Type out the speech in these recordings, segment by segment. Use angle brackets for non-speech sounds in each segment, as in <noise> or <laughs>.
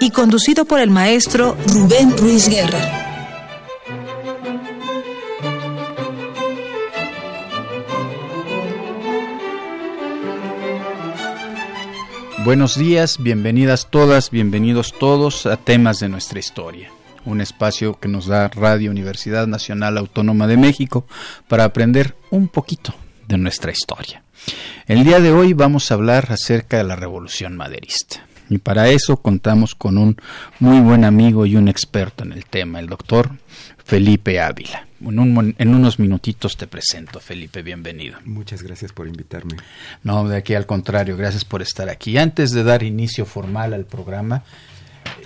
y conducido por el maestro Rubén Ruiz Guerra. Buenos días, bienvenidas todas, bienvenidos todos a temas de nuestra historia, un espacio que nos da Radio Universidad Nacional Autónoma de México para aprender un poquito de nuestra historia. El día de hoy vamos a hablar acerca de la Revolución Maderista. Y para eso contamos con un muy buen amigo y un experto en el tema, el doctor Felipe Ávila. En, unos minutitos te presento, Felipe, bienvenido. Muchas gracias por invitarme. No, de aquí al contrario, gracias por estar aquí. Antes de dar inicio formal al programa,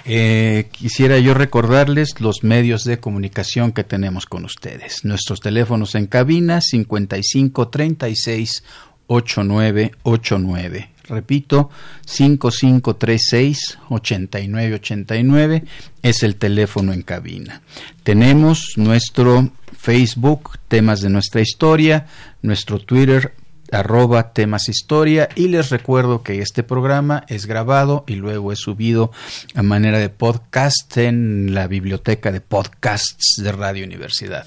eh, quisiera yo recordarles los medios de comunicación que tenemos con ustedes. Nuestros teléfonos en cabina 55 36 8989 Repito, 5536-8989 es el teléfono en cabina. Tenemos nuestro Facebook, temas de nuestra historia, nuestro Twitter, arroba temas historia y les recuerdo que este programa es grabado y luego es subido a manera de podcast en la biblioteca de podcasts de Radio Universidad.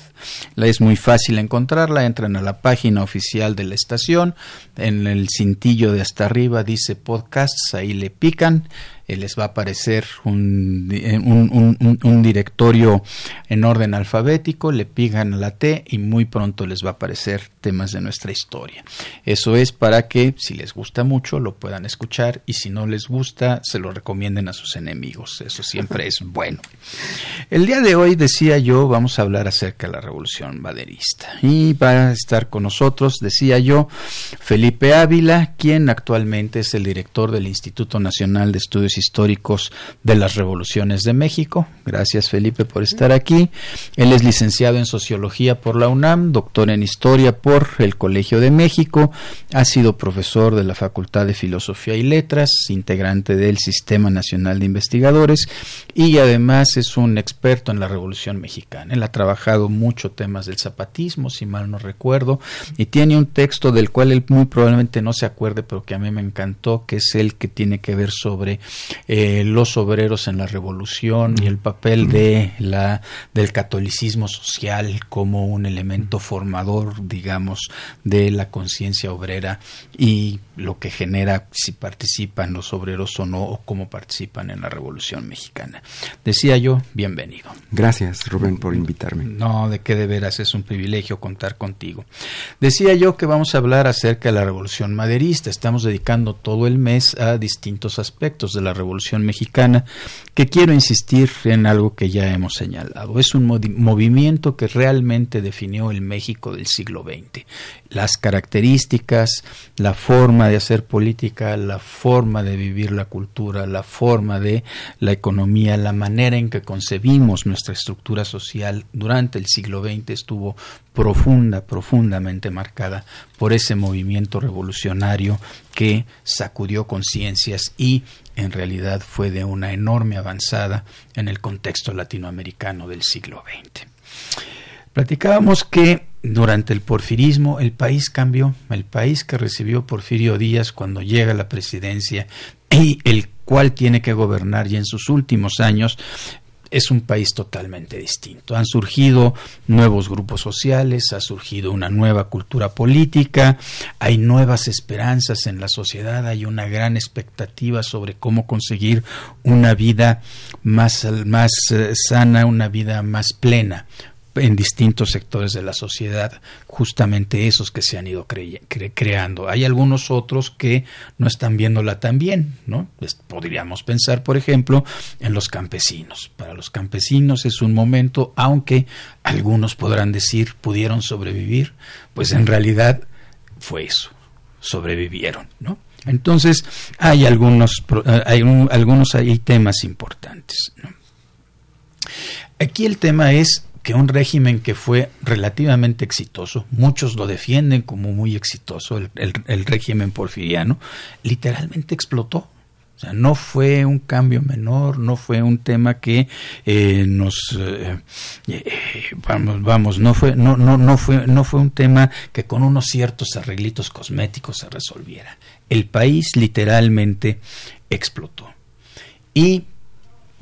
La es muy fácil encontrarla, entran a la página oficial de la estación, en el cintillo de hasta arriba dice podcasts, ahí le pican eh, les va a aparecer un, un, un, directorio en orden alfabético, le pigan a la T y muy pronto les va a aparecer temas de nuestra historia. Eso es para que si les gusta mucho lo puedan escuchar y si no les gusta se lo recomienden a sus enemigos. Eso siempre es <laughs> bueno. El día de hoy decía yo vamos a hablar acerca de la revolución baderista y va a estar con nosotros decía yo Felipe Ávila quien actualmente es el director del Instituto Nacional de Estudios históricos de las revoluciones de México. Gracias Felipe por estar aquí. Él es licenciado en Sociología por la UNAM, doctor en Historia por el Colegio de México, ha sido profesor de la Facultad de Filosofía y Letras, integrante del Sistema Nacional de Investigadores y además es un experto en la Revolución Mexicana. Él ha trabajado mucho temas del zapatismo, si mal no recuerdo, y tiene un texto del cual él muy probablemente no se acuerde, pero que a mí me encantó, que es el que tiene que ver sobre eh, los obreros en la revolución y el papel de la, del catolicismo social como un elemento formador, digamos, de la conciencia obrera. Y lo que genera si participan los obreros o no, o cómo participan en la revolución mexicana. Decía yo, bienvenido. Gracias, Rubén, por invitarme. No, de qué de veras es un privilegio contar contigo. Decía yo que vamos a hablar acerca de la revolución maderista. Estamos dedicando todo el mes a distintos aspectos de la Revolución Mexicana, que quiero insistir en algo que ya hemos señalado. Es un movimiento que realmente definió el México del siglo XX. Las características, la forma de hacer política, la forma de vivir la cultura, la forma de la economía, la manera en que concebimos nuestra estructura social durante el siglo XX estuvo profunda, profundamente marcada por ese movimiento revolucionario que sacudió conciencias y en realidad fue de una enorme avanzada en el contexto latinoamericano del siglo XX. Platicábamos que durante el porfirismo el país cambió, el país que recibió Porfirio Díaz cuando llega a la presidencia y el cual tiene que gobernar y en sus últimos años es un país totalmente distinto. Han surgido nuevos grupos sociales, ha surgido una nueva cultura política, hay nuevas esperanzas en la sociedad, hay una gran expectativa sobre cómo conseguir una vida más, más eh, sana, una vida más plena en distintos sectores de la sociedad, justamente esos que se han ido creando. Hay algunos otros que no están viéndola tan bien, ¿no? podríamos pensar, por ejemplo, en los campesinos. Para los campesinos es un momento, aunque algunos podrán decir pudieron sobrevivir, pues en realidad fue eso, sobrevivieron, ¿no? Entonces hay algunos, hay algunos hay temas importantes. Aquí el tema es que un régimen que fue relativamente exitoso, muchos lo defienden como muy exitoso, el, régimen porfiriano, literalmente explotó. O sea, no fue un cambio menor, no fue un tema que eh, nos eh, eh, vamos, vamos, no fue, no, no, no fue, no fue un tema que con unos ciertos arreglitos cosméticos se resolviera. El país literalmente explotó. Y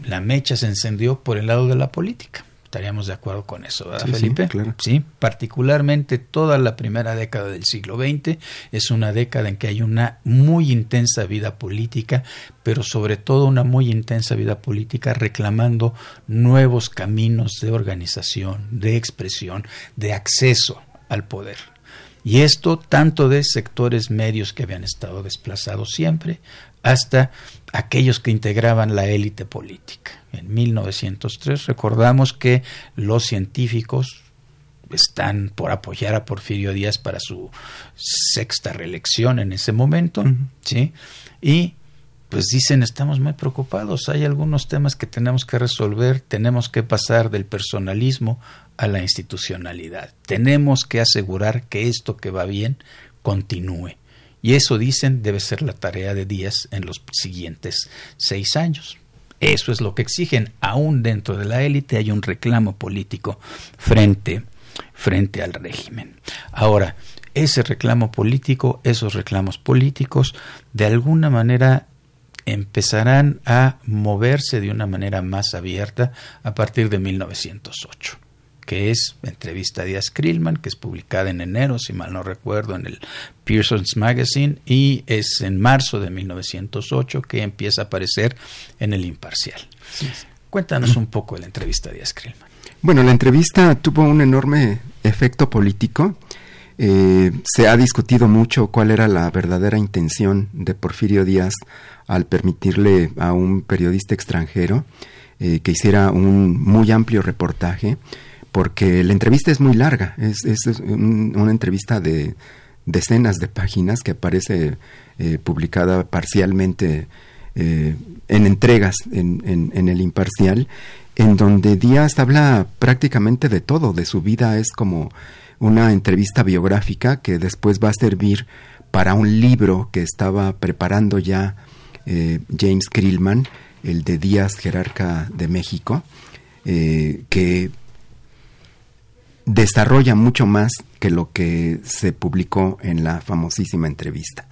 la mecha se encendió por el lado de la política estaríamos de acuerdo con eso, ¿verdad, Felipe? Sí, claro. sí, particularmente toda la primera década del siglo XX es una década en que hay una muy intensa vida política, pero sobre todo una muy intensa vida política reclamando nuevos caminos de organización, de expresión, de acceso al poder. Y esto tanto de sectores medios que habían estado desplazados siempre, hasta aquellos que integraban la élite política. En 1903 recordamos que los científicos están por apoyar a Porfirio Díaz para su sexta reelección en ese momento, ¿sí? Y pues dicen, estamos muy preocupados, hay algunos temas que tenemos que resolver, tenemos que pasar del personalismo a la institucionalidad. Tenemos que asegurar que esto que va bien continúe. Y eso, dicen, debe ser la tarea de Díaz en los siguientes seis años. Eso es lo que exigen. Aún dentro de la élite hay un reclamo político frente, frente al régimen. Ahora, ese reclamo político, esos reclamos políticos, de alguna manera empezarán a moverse de una manera más abierta a partir de 1908 que es entrevista a Díaz Krillman, que es publicada en enero, si mal no recuerdo, en el Pearson's Magazine, y es en marzo de 1908 que empieza a aparecer en el Imparcial. Cuéntanos un poco de la entrevista a Díaz Krillman. Bueno, la entrevista tuvo un enorme efecto político. Eh, se ha discutido mucho cuál era la verdadera intención de Porfirio Díaz al permitirle a un periodista extranjero eh, que hiciera un muy amplio reportaje porque la entrevista es muy larga, es, una entrevista de decenas de páginas que aparece eh, publicada parcialmente eh, en entregas en, en, el imparcial, en donde Díaz habla prácticamente de todo, de su vida, es como una entrevista biográfica que después va a servir para un libro que estaba preparando ya eh, James Krillman, el de Díaz, jerarca de México, que desarrolla mucho más que lo que se publicó en la famosísima entrevista.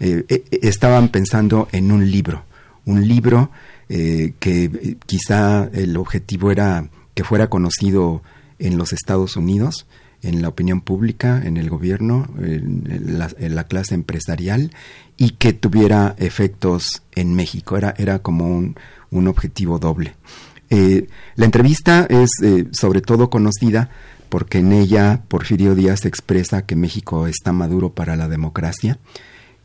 Eh, eh, estaban pensando en un libro, un libro eh, que quizá el objetivo era que fuera conocido en los Estados Unidos, en la opinión pública, en el gobierno, en la, clase empresarial y que tuviera efectos en México. Era, era como un, un objetivo doble. la entrevista es sobre todo conocida porque en ella Porfirio Díaz expresa que México está maduro para la democracia,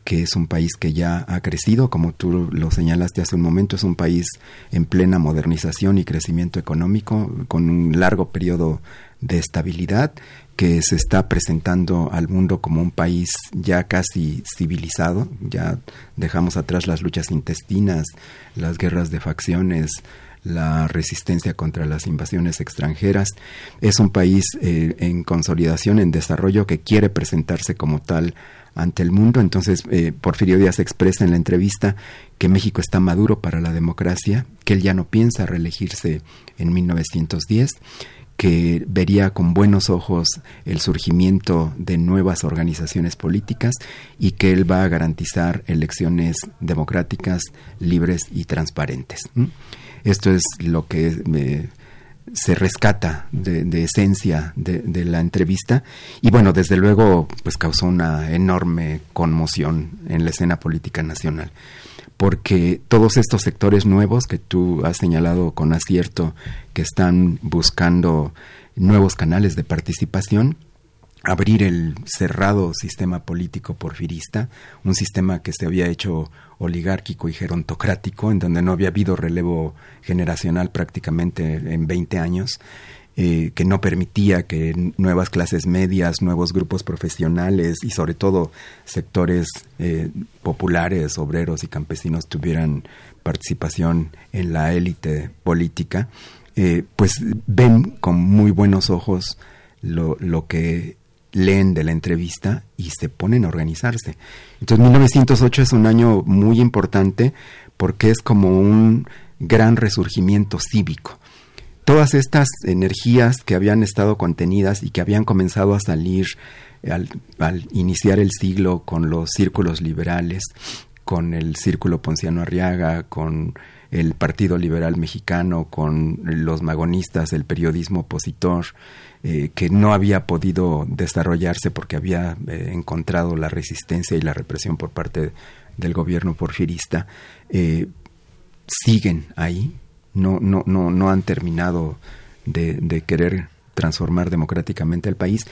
que es un país que ya ha crecido, como tú lo señalaste hace un momento, es un país en plena modernización y crecimiento económico, con un largo periodo de estabilidad, que se está presentando al mundo como un país ya casi civilizado, ya dejamos atrás las luchas intestinas, las guerras de facciones, la resistencia contra las invasiones extranjeras. Es un país eh, en consolidación, en desarrollo, que quiere presentarse como tal ante el mundo. Entonces, eh, Porfirio Díaz expresa en la entrevista que México está maduro para la democracia, que él ya no piensa reelegirse en 1910 que vería con buenos ojos el surgimiento de nuevas organizaciones políticas y que él va a garantizar elecciones democráticas, libres y transparentes. Esto es lo que se rescata de, esencia de, la entrevista. Y bueno, desde luego pues causó una enorme conmoción en la escena política nacional porque todos estos sectores nuevos que tú has señalado con acierto que están buscando nuevos canales de participación abrir el cerrado sistema político porfirista, un sistema que se había hecho oligárquico y gerontocrático, en donde no había habido relevo generacional prácticamente en 20 años, eh, que no permitía que nuevas clases medias, nuevos grupos profesionales y sobre todo sectores eh, populares, obreros y campesinos tuvieran participación en la élite política. eh, pues ven con muy buenos ojos lo, lo que leen de la entrevista y se ponen a organizarse. Entonces 1908 es un año muy importante porque es como un gran resurgimiento cívico. Todas estas energías que habían estado contenidas y que habían comenzado a salir al, al iniciar el siglo con los círculos liberales, con el Círculo Ponciano Arriaga, con el Partido Liberal Mexicano, con los magonistas, el periodismo opositor, eh, que no había podido desarrollarse porque había eh, encontrado la resistencia y la represión por parte del gobierno porfirista, eh, siguen ahí, no, no, no, no han terminado de, querer transformar democráticamente el país,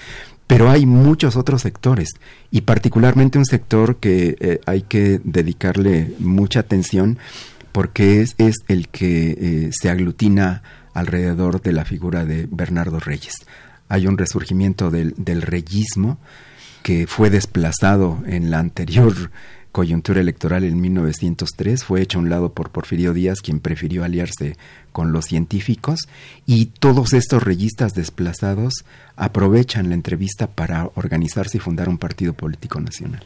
pero hay muchos otros sectores y particularmente un sector que hay que dedicarle mucha atención porque es, es el que se aglutina alrededor de la figura de Bernardo Reyes. Hay un resurgimiento del, del reyismo que fue desplazado en la anterior coyuntura electoral en 1903, fue hecho a un lado por Porfirio Díaz, quien prefirió aliarse con los científicos, y todos estos reyistas desplazados aprovechan la entrevista para organizarse y fundar un partido político nacional.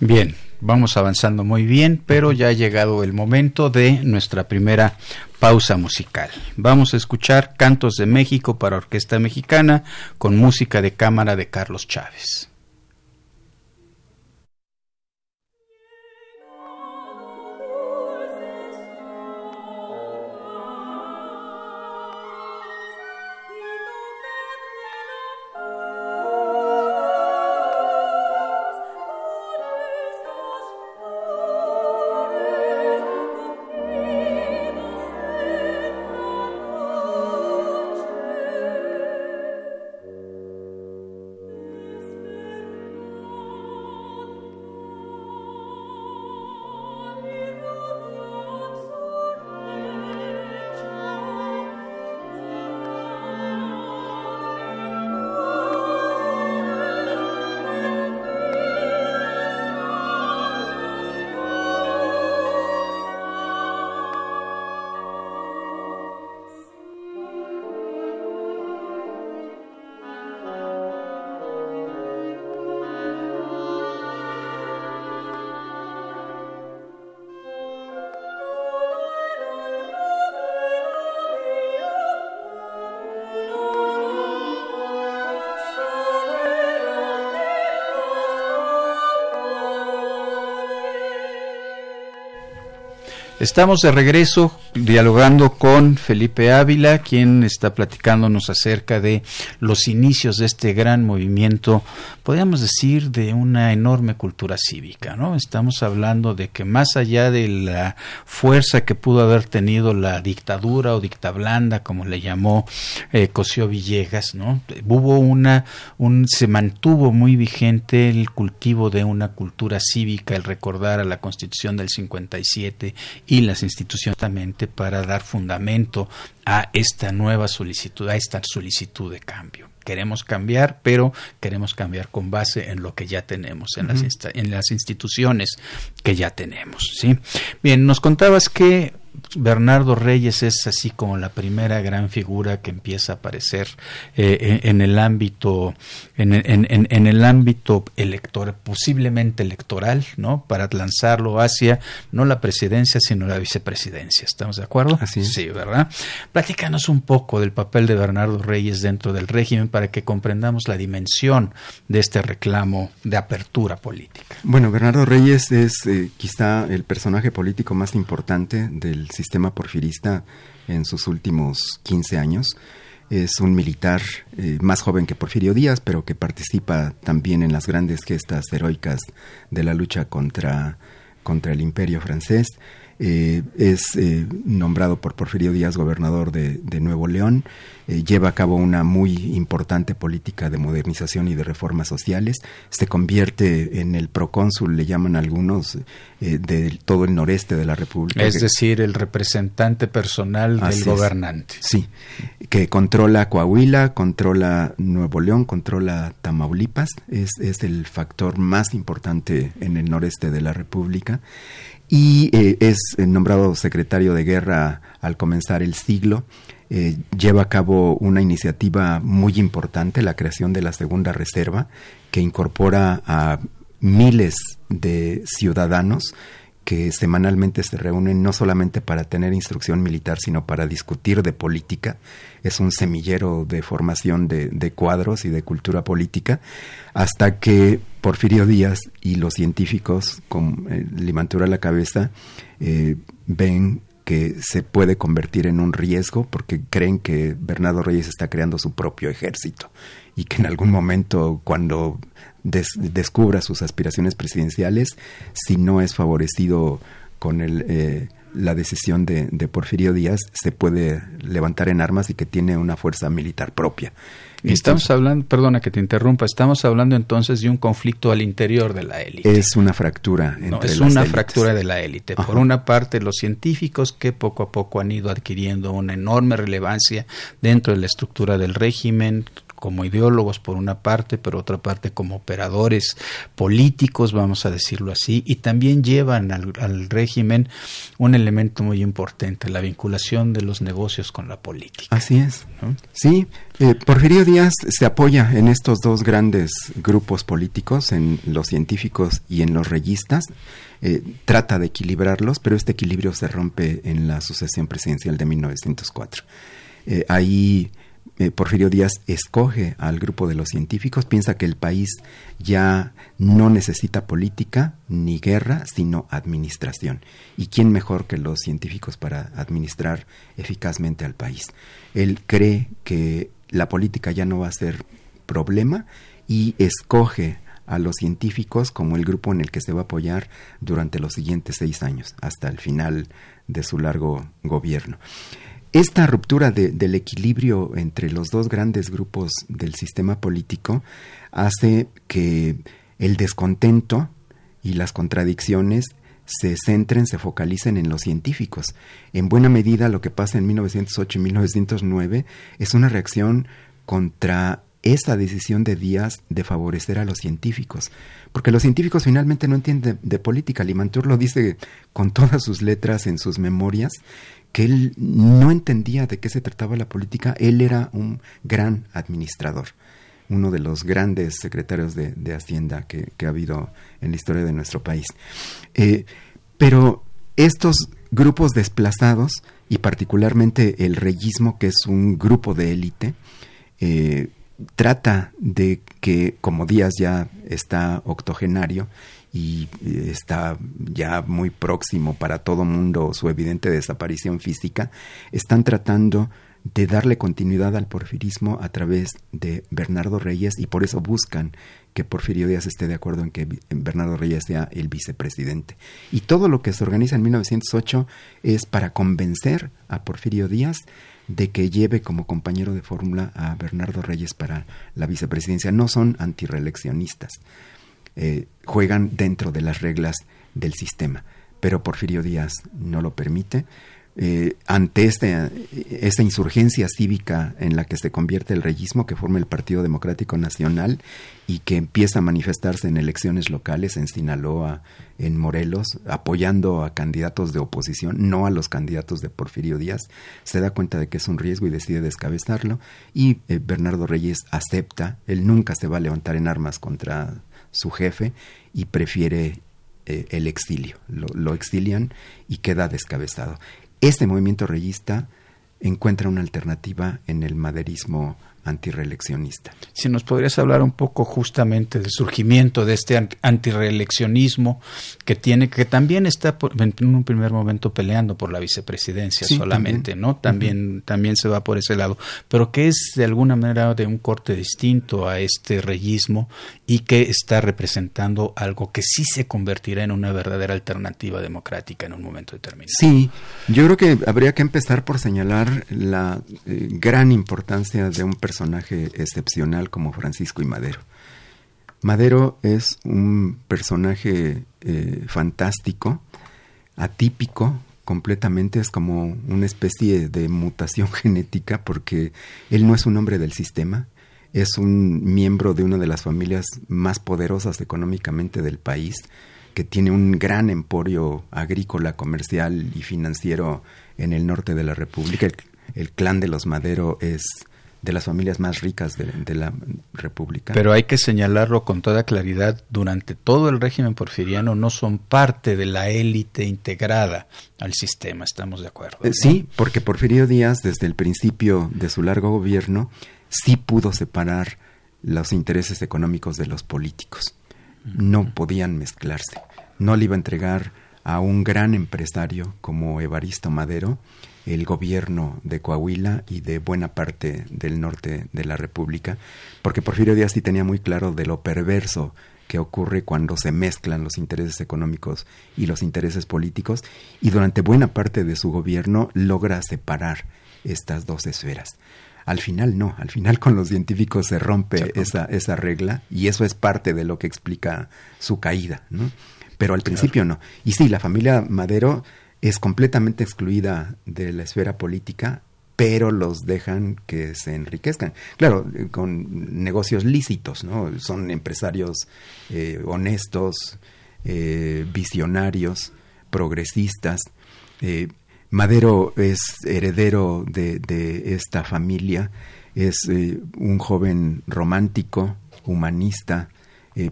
Bien, vamos avanzando muy bien, pero ya ha llegado el momento de nuestra primera pausa musical. Vamos a escuchar Cantos de México para Orquesta Mexicana con música de cámara de Carlos Chávez. Estamos de regreso dialogando con Felipe Ávila, quien está platicándonos acerca de los inicios de este gran movimiento, podríamos decir, de una enorme cultura cívica, ¿no? Estamos hablando de que más allá de la fuerza que pudo haber tenido la dictadura o dictablanda, como le llamó eh, Cosío Villegas, ¿no? Hubo una, un, se mantuvo muy vigente el cultivo de una cultura cívica, el recordar a la Constitución del 57 y las instituciones para dar fundamento a esta nueva solicitud, a esta solicitud de cambio. Queremos cambiar, pero queremos cambiar con base en lo que ya tenemos, en, las, en las instituciones que ya tenemos. ¿sí? Bien, nos contabas que Bernardo Reyes es así como la primera gran figura que empieza a aparecer eh, en, el ámbito en, en, el ámbito electoral posiblemente electoral no para lanzarlo hacia no la presidencia sino la vicepresidencia estamos de acuerdo así sí verdad platícanos un poco del papel de Bernardo Reyes dentro del régimen para que comprendamos la dimensión de este reclamo de apertura política. Bueno Bernardo Reyes es eh, quizá el personaje político más importante del sistema porfirista en sus últimos 15 años. Es un militar eh, más joven que Porfirio Díaz, pero que participa también en las grandes gestas heroicas de la lucha contra, contra el imperio francés. Eh, es eh, nombrado por Porfirio Díaz gobernador de, Nuevo León, eh, lleva a cabo una muy importante política de modernización y de reformas sociales, se convierte en el procónsul, le llaman algunos, de todo el noreste de la República. Es decir, el representante personal del gobernante. Sí, que controla Coahuila, controla Nuevo León, controla Tamaulipas, es, es el factor más importante en el noreste de la República y eh, es nombrado secretario de guerra al comenzar el siglo. eh, lleva a cabo una iniciativa muy importante, la creación de la segunda reserva, que incorpora a miles de ciudadanos que semanalmente se reúnen no solamente para tener instrucción militar, sino para discutir de política. Es un semillero de formación de, cuadros y de cultura política, hasta que Porfirio Díaz y los científicos, con eh, Limantura a la cabeza, eh, ven que se puede convertir en un riesgo porque creen que Bernardo Reyes está creando su propio ejército y que en algún momento cuando descubra sus aspiraciones presidenciales, si no es favorecido con el, eh, la decisión de, de, Porfirio Díaz, se puede levantar en armas y que tiene una fuerza militar propia. estamos hablando, perdona que te interrumpa, estamos hablando entonces de un conflicto al interior de la élite. Es una fractura. Entre no, es una fractura de la élite. Por una parte, los científicos que poco a poco han ido adquiriendo una enorme relevancia dentro de la estructura del régimen, como ideólogos por una parte, pero otra parte como operadores políticos, vamos a decirlo así, y también llevan al, régimen un elemento muy importante, la vinculación de los negocios con la política. Así es. Sí, eh, Porfirio Díaz se apoya en estos dos grandes grupos políticos, en los científicos y en los reyistas. Eh, trata de equilibrarlos, pero este equilibrio se rompe en la sucesión presidencial de 1904. Eh, ahí eh, Porfirio Díaz escoge al grupo de los científicos, piensa que el país ya no necesita política ni guerra, sino administración. ¿Y quién mejor que los científicos para administrar eficazmente al país? Él cree que la política ya no va a ser problema y escoge a los científicos como el grupo en el que se va a apoyar durante los siguientes seis años, hasta el final de su largo gobierno. Esta ruptura del equilibrio entre los dos grandes grupos del sistema político hace que el descontento y las contradicciones se centren, se focalicen en los científicos. En buena medida lo que pasa en 1908 y 1909 es una reacción contra esa decisión de Díaz de favorecer a los científicos. Porque los científicos finalmente no entienden de, de política. Limantur lo dice con todas sus letras en sus memorias, que él no entendía de qué se trataba la política, él era un gran administrador, uno de los grandes secretarios de, Hacienda que, ha habido en la historia de nuestro país. Eh, pero estos grupos desplazados, y particularmente el reyismo, que es un grupo de élite, eh, trata de que, como Díaz ya está octogenario y está ya muy próximo para todo mundo su evidente desaparición física, están tratando de darle continuidad al porfirismo a través de Bernardo Reyes y por eso buscan que Porfirio Díaz esté de acuerdo en que Bernardo Reyes sea el vicepresidente. Y todo lo que se organiza en 1908 es para convencer a Porfirio Díaz de que lleve como compañero de fórmula a Bernardo Reyes para la vicepresidencia. No son antireeleccionistas, eh, juegan dentro de las reglas del sistema. Pero Porfirio Díaz no lo permite. Eh, ante este, esta insurgencia cívica en la que se convierte el reyismo, que forma el Partido Democrático Nacional y que empieza a manifestarse en elecciones locales en Sinaloa, en Morelos, apoyando a candidatos de oposición, no a los candidatos de Porfirio Díaz, se da cuenta de que es un riesgo y decide descabezarlo. Y eh, Bernardo Reyes acepta, él nunca se va a levantar en armas contra su jefe y prefiere eh, el exilio. Lo, exilian y queda descabezado. Este movimiento reyista encuentra una alternativa en el maderismo antireeleccionista. Si nos podrías hablar un poco justamente del surgimiento de este antireeleccionismo que tiene, que también está en un primer momento peleando por la vicepresidencia solamente, ¿no? También, también se va por ese lado, pero que es de alguna manera de un corte distinto a este reyismo y que está representando algo que sí se convertirá en una verdadera alternativa democrática en un momento determinado. Sí, yo creo que habría que empezar por señalar la eh, gran importancia de un personaje excepcional como Francisco y Madero. Madero es un personaje eh, fantástico, atípico, completamente, es como una especie de mutación <laughs> genética porque él no es un hombre del sistema, es un miembro de una de las familias más poderosas económicamente del país, que tiene un gran emporio agrícola, comercial y financiero en el norte de la República. el clan de los Madero es de las familias más ricas de, la República. Pero hay que señalarlo con toda claridad, durante todo el régimen porfiriano no son parte de la élite integrada al sistema, estamos de acuerdo. Eh, sí, porque Porfirio Díaz, desde el principio de su largo gobierno, sí pudo separar los intereses económicos de los políticos. No podían mezclarse. No le iba a entregar a un gran empresario como Evaristo Madero el gobierno de Coahuila y de buena parte del norte de la República, porque Porfirio Díaz sí tenía muy claro de lo perverso que ocurre cuando se mezclan los intereses económicos y los intereses políticos, y durante buena parte de su gobierno logra separar estas dos esferas. Al final no, al final con los científicos se rompe esa, esa regla y eso es parte de lo que explica su caída, ¿no? Pero al principio no. Y sí, la familia Madero es completamente excluida de la esfera política, pero los dejan que se enriquezcan. Claro, con negocios lícitos, ¿no? Son empresarios eh, honestos, eh, visionarios, progresistas. Eh, Madero es heredero de, de esta familia, es un joven romántico, humanista,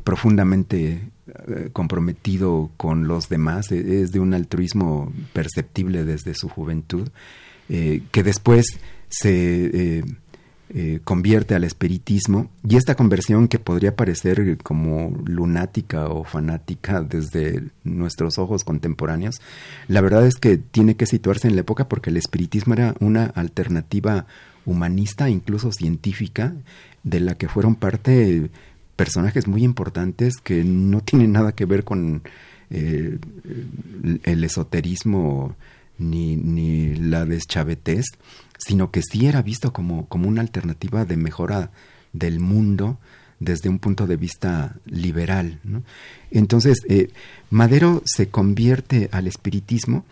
profundamente eh, comprometido con los demás, e, es de un altruismo perceptible desde su juventud, eh, que después se eh, convierte al espiritismo. Y esta conversión que podría parecer como lunática o fanática desde nuestros ojos contemporáneos, la verdad es que tiene que situarse en la época porque el espiritismo era una alternativa humanista, incluso científica, de la que fueron parte personajes muy importantes que no tienen nada que ver con eh, el esoterismo ni, ni la deschavetez, sino que sí era visto como, como una alternativa de mejora del mundo desde un punto de vista liberal. Entonces, eh, Madero se convierte al espiritismo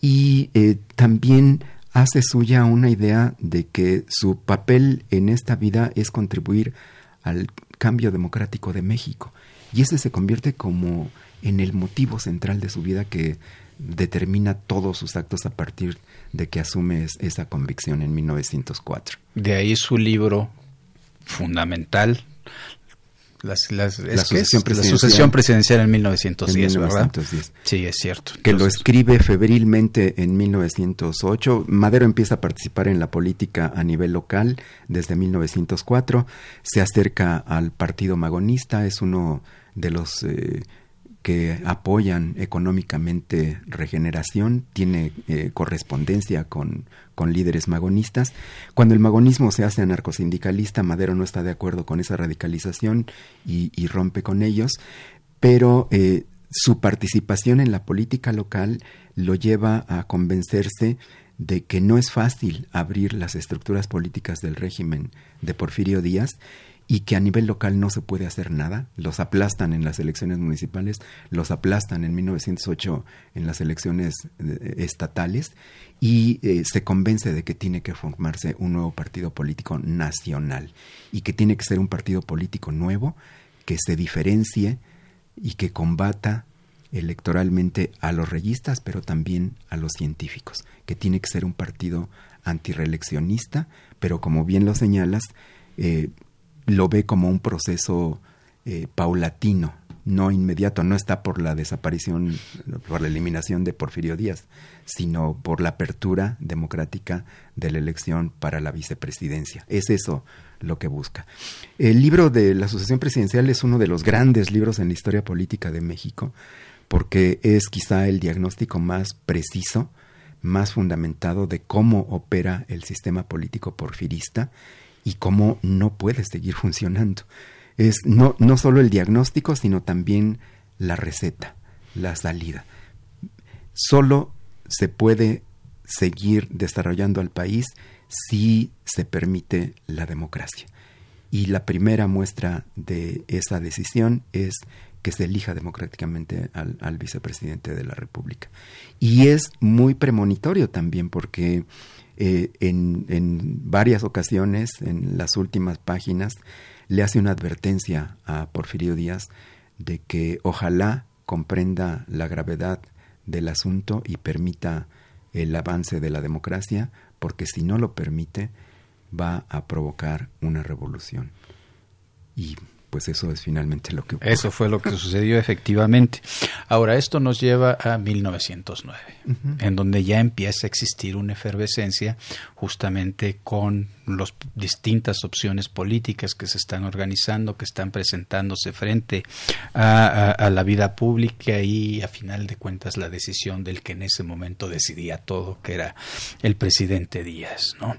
y eh, también hace suya una idea de que su papel en esta vida es contribuir al cambio democrático de México. Y ese se convierte como en el motivo central de su vida que determina todos sus actos a partir de que asume esa convicción en 1904. De ahí su libro fundamental, las, las, la, sucesión presidencial. en 1910, ¿verdad? Sí, es cierto. Que lo escribe febrilmente en 1908. Madero empieza a participar en la política a nivel local desde 1904. Se acerca al Partido Magonista, es uno de los eh, que apoyan económicamente regeneración, tiene eh, correspondencia con, con, líderes magonistas. Cuando el magonismo se hace anarcosindicalista, Madero no está de acuerdo con esa radicalización y, rompe con ellos, pero eh, su participación en la política local lo lleva a convencerse de que no es fácil abrir las estructuras políticas del régimen de Porfirio Díaz y que a nivel local no se puede hacer nada. Los aplastan en las elecciones municipales, los aplastan en 1908 en las elecciones eh, estatales y eh, se convence de que tiene que formarse un nuevo partido político nacional y que tiene que ser un partido político nuevo que se diferencie y que combata electoralmente a los reyistas, pero también a los científicos, que tiene que ser un partido antireeleccionista, pero como bien lo señalas, eh, lo ve como un proceso eh, paulatino, no inmediato, no está por la desaparición, por la eliminación de Porfirio Díaz, sino por la apertura democrática de la elección para la vicepresidencia. Es eso lo que busca. El libro de la Asociación Presidencial es uno de los grandes libros en la historia política de México, porque es quizá el diagnóstico más preciso, más fundamentado de cómo opera el sistema político porfirista y cómo no puede seguir funcionando. Es no, no solo el diagnóstico, sino también la receta, la salida. Solo se puede seguir desarrollando al país si se permite la democracia. Y la primera muestra de esa decisión es que se elija democráticamente al, al, vicepresidente de la República. Y es muy premonitorio también porque eh, en, en, varias ocasiones, en las últimas páginas, le hace una advertencia a Porfirio Díaz de que ojalá comprenda la gravedad del asunto y permita el avance de la democracia, porque si no lo permite, va a provocar una revolución. Y pues eso es finalmente lo que ocurre. Eso fue lo que sucedió efectivamente. Ahora, esto nos lleva a 1909, en donde ya empieza a existir una efervescencia justamente con las distintas opciones políticas que se están organizando, que están presentándose frente a, la vida pública y a final de cuentas la decisión del que en ese momento decidía todo, que era el presidente Díaz, ¿no?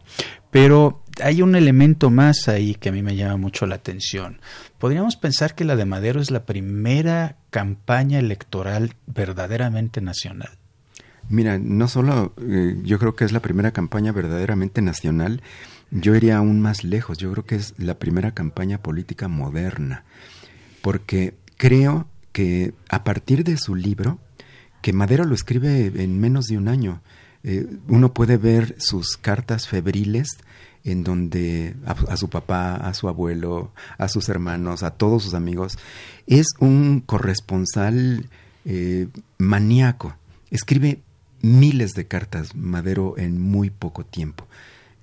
Pero hay un elemento más ahí que a mí me llama mucho la atención. Podríamos pensar que la de Madero es la primera campaña electoral verdaderamente nacional. Mira, no solo eh, yo creo que es la primera campaña verdaderamente nacional, yo iría aún más lejos, yo creo que es la primera campaña política moderna, porque creo que a partir de su libro, que Madero lo escribe en menos de un año, eh, uno puede ver sus cartas febriles en donde a, su papá, a su abuelo, a sus hermanos, a todos sus amigos, es un corresponsal eh, maníaco. Escribe miles de cartas Madero en muy poco tiempo.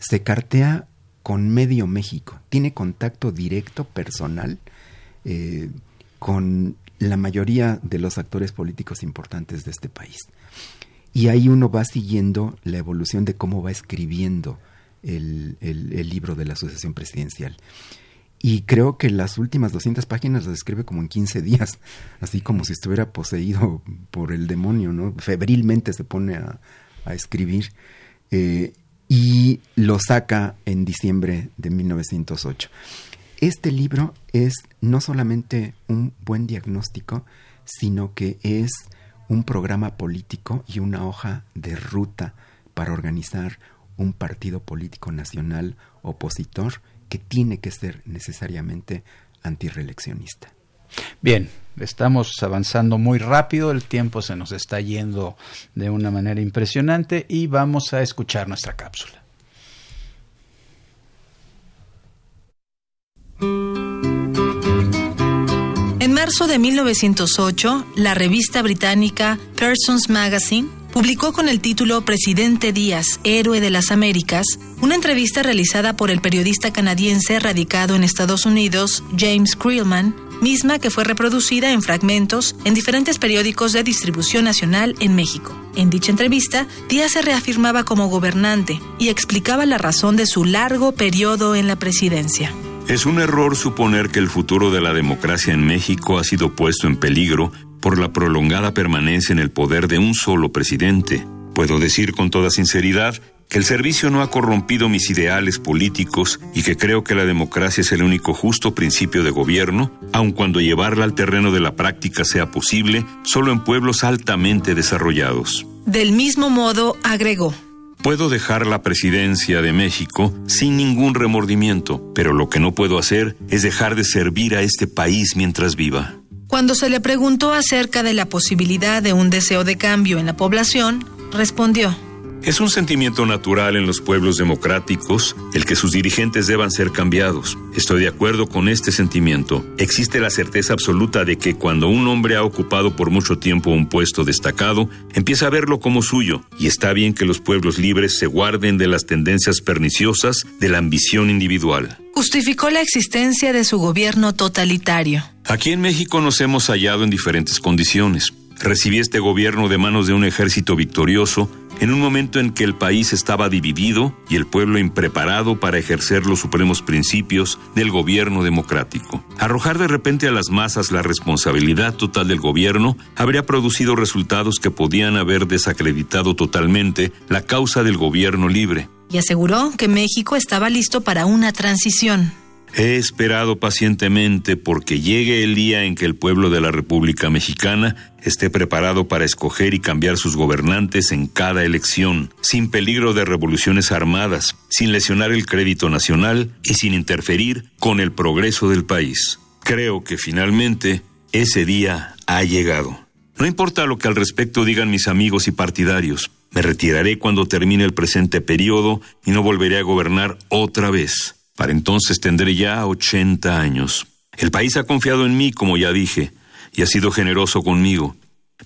Se cartea con medio México, tiene contacto directo, personal, eh, con la mayoría de los actores políticos importantes de este país. Y ahí uno va siguiendo la evolución de cómo va escribiendo el, el, libro de la Asociación Presidencial. Y creo que las últimas 200 páginas las escribe como en 15 días, <laughs> así como si estuviera poseído por el demonio, ¿no? Febrilmente se pone a, a escribir. Eh, y lo saca en diciembre de 1908. Este libro es no solamente un buen diagnóstico, sino que es un programa político y una hoja de ruta para organizar un partido político nacional opositor que tiene que ser necesariamente antireeleccionista. Bien, estamos avanzando muy rápido, el tiempo se nos está yendo de una manera impresionante y vamos a escuchar nuestra cápsula. marzo de 1908, la revista británica Persons Magazine publicó con el título Presidente Díaz, Héroe de las Américas, una entrevista realizada por el periodista canadiense radicado en Estados Unidos, James Creelman, misma que fue reproducida en fragmentos en diferentes periódicos de distribución nacional en México. En dicha entrevista, Díaz se reafirmaba como gobernante y explicaba la razón de su largo periodo en la presidencia. Es un error suponer que el futuro de la democracia en México ha sido puesto en peligro por la prolongada permanencia en el poder de un solo presidente. Puedo decir con toda sinceridad que el servicio no ha corrompido mis ideales políticos y que creo que la democracia es el único justo principio de gobierno, aun cuando llevarla al terreno de la práctica sea posible solo en pueblos altamente desarrollados. Del mismo modo, agregó, Puedo dejar la presidencia de México sin ningún remordimiento, pero lo que no puedo hacer es dejar de servir a este país mientras viva. Cuando se le preguntó acerca de la posibilidad de un deseo de cambio en la población, respondió, es un sentimiento natural en los pueblos democráticos el que sus dirigentes deban ser cambiados. Estoy de acuerdo con este sentimiento. Existe la certeza absoluta de que cuando un hombre ha ocupado por mucho tiempo un puesto destacado, empieza a verlo como suyo, y está bien que los pueblos libres se guarden de las tendencias perniciosas de la ambición individual. Justificó la existencia de su gobierno totalitario. Aquí en México nos hemos hallado en diferentes condiciones. Recibí este gobierno de manos de un ejército victorioso en un momento en que el país estaba dividido y el pueblo impreparado para ejercer los supremos principios del gobierno democrático. Arrojar de repente a las masas la responsabilidad total del gobierno habría producido resultados que podían haber desacreditado totalmente la causa del gobierno libre. Y aseguró que México estaba listo para una transición. He esperado pacientemente porque llegue el día en que el pueblo de la República Mexicana esté preparado para escoger y cambiar sus gobernantes en cada elección, sin peligro de revoluciones armadas, sin lesionar el crédito nacional y sin interferir con el progreso del país. Creo que finalmente ese día ha llegado. No importa lo que al respecto digan mis amigos y partidarios, me retiraré cuando termine el presente periodo y no volveré a gobernar otra vez. Para entonces tendré ya 80 años. El país ha confiado en mí, como ya dije, y ha sido generoso conmigo.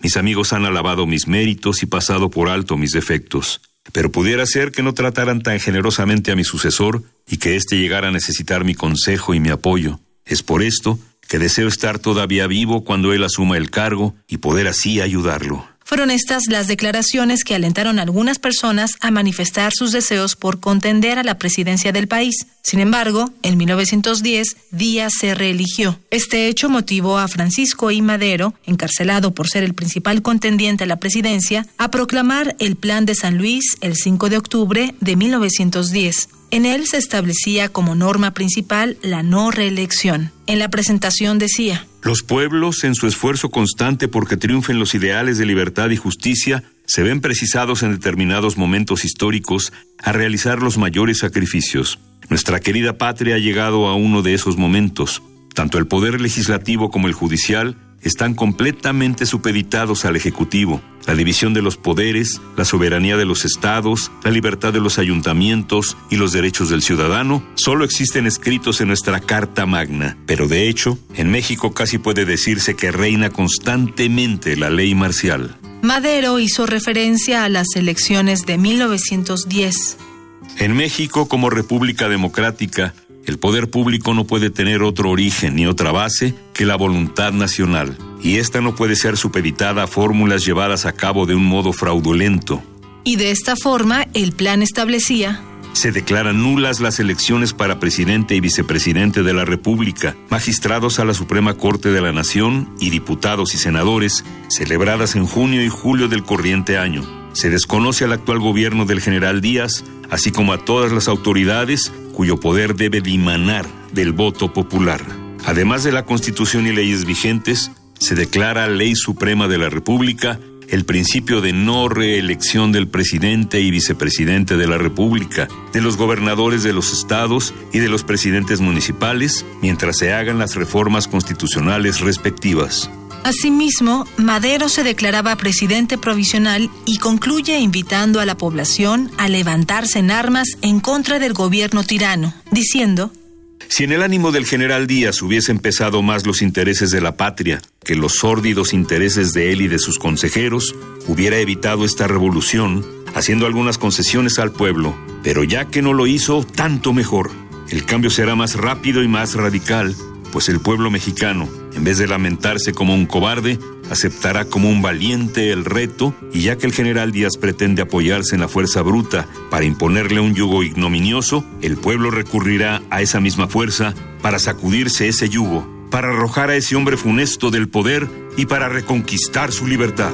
Mis amigos han alabado mis méritos y pasado por alto mis defectos. pero pudiera ser que no trataran tan generosamente a mi sucesor y que éste llegara a necesitar mi consejo y mi apoyo. Es por esto que deseo estar todavía vivo cuando él asuma el cargo y poder así ayudarlo. Fueron estas las declaraciones que alentaron a algunas personas a manifestar sus deseos por contender a la presidencia del país. Sin embargo, en 1910, Díaz se reeligió. Este hecho motivó a Francisco I. Madero, encarcelado por ser el principal contendiente a la presidencia, a proclamar el Plan de San Luis el 5 de octubre de 1910. En él se establecía como norma principal la no reelección. En la presentación decía, Los pueblos, en su esfuerzo constante porque triunfen los ideales de libertad y justicia, se ven precisados en determinados momentos históricos a realizar los mayores sacrificios. Nuestra querida patria ha llegado a uno de esos momentos. Tanto el poder legislativo como el judicial están completamente supeditados al Ejecutivo. La división de los poderes, la soberanía de los estados, la libertad de los ayuntamientos y los derechos del ciudadano solo existen escritos en nuestra Carta Magna. Pero de hecho, en México casi puede decirse que reina constantemente la ley marcial. Madero hizo referencia a las elecciones de 1910. En México, como República Democrática, el poder público no puede tener otro origen ni otra base que la voluntad nacional, y esta no puede ser supeditada a fórmulas llevadas a cabo de un modo fraudulento. Y de esta forma, el plan establecía se declaran nulas las elecciones para presidente y vicepresidente de la República, magistrados a la Suprema Corte de la Nación y diputados y senadores, celebradas en junio y julio del corriente año. Se desconoce al actual gobierno del general Díaz, así como a todas las autoridades cuyo poder debe dimanar del voto popular. Además de la Constitución y leyes vigentes, se declara Ley Suprema de la República el principio de no reelección del presidente y vicepresidente de la República, de los gobernadores de los estados y de los presidentes municipales, mientras se hagan las reformas constitucionales respectivas. Asimismo, Madero se declaraba presidente provisional y concluye invitando a la población a levantarse en armas en contra del gobierno tirano, diciendo, si en el ánimo del general Díaz hubiesen pesado más los intereses de la patria que los sórdidos intereses de él y de sus consejeros, hubiera evitado esta revolución, haciendo algunas concesiones al pueblo, pero ya que no lo hizo, tanto mejor. El cambio será más rápido y más radical, pues el pueblo mexicano, en vez de lamentarse como un cobarde, aceptará como un valiente el reto y ya que el general Díaz pretende apoyarse en la fuerza bruta para imponerle un yugo ignominioso, el pueblo recurrirá a esa misma fuerza para sacudirse ese yugo, para arrojar a ese hombre funesto del poder y para reconquistar su libertad.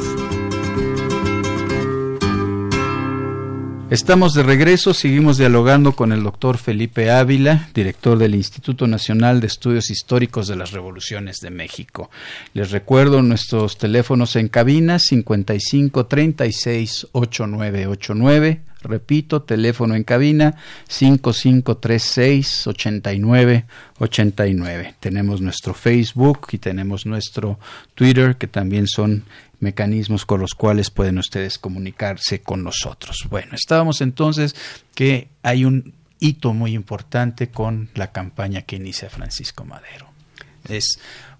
Estamos de regreso, seguimos dialogando con el doctor Felipe Ávila, director del Instituto Nacional de Estudios Históricos de las Revoluciones de México. Les recuerdo nuestros teléfonos en cabina 55 36 8989, repito, teléfono en cabina 5536 8989. Tenemos nuestro Facebook y tenemos nuestro Twitter que también son mecanismos con los cuales pueden ustedes comunicarse con nosotros. Bueno, estábamos entonces que hay un hito muy importante con la campaña que inicia Francisco Madero. Es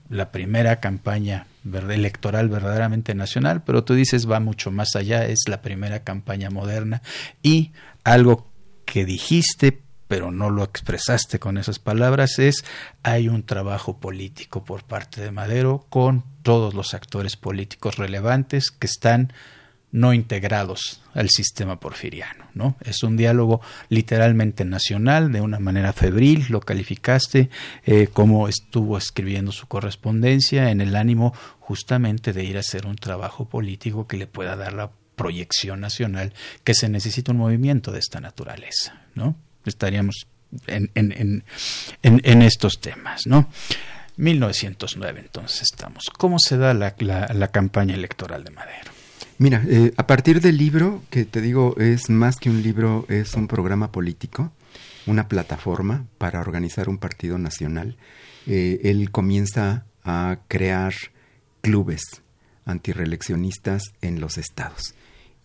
la primera campaña electoral verdaderamente nacional, pero tú dices va mucho más allá, es la primera campaña moderna y algo que dijiste pero no lo expresaste con esas palabras, es hay un trabajo político por parte de Madero con todos los actores políticos relevantes que están no integrados al sistema porfiriano, ¿no? Es un diálogo literalmente nacional, de una manera febril, lo calificaste, eh, como estuvo escribiendo su correspondencia en el ánimo justamente de ir a hacer un trabajo político que le pueda dar la proyección nacional que se necesita un movimiento de esta naturaleza, ¿no? Estaríamos en, en, en, en, estos temas, ¿no? 1909 entonces estamos. ¿Cómo se da la, campaña electoral de Madero? Mira, eh, a partir del libro, que te digo es más que un libro, es un programa político, una plataforma para organizar un partido nacional, eh, él comienza a crear clubes antireeleccionistas en los estados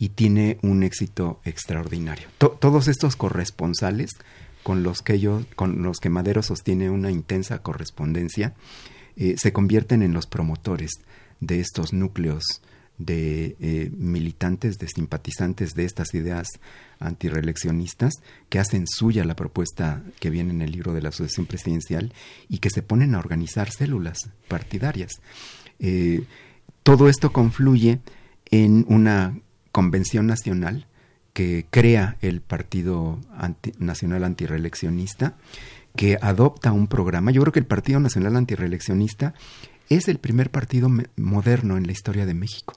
y tiene un éxito extraordinario. todos estos corresponsales con los que ellos, con los que Madero sostiene una intensa correspondencia, eh, se convierten en los promotores de estos núcleos de eh, militantes, de simpatizantes de estas ideas antireeleccionistas que hacen suya la propuesta que viene en el libro de la Asociación Presidencial y que se ponen a organizar células partidarias. Eh, todo esto confluye en una convención nacional que crea el Partido Nacional Antireeleccionista, que adopta un programa. Yo creo que el Partido Nacional Antireeleccionista es el primer partido moderno en la historia de México,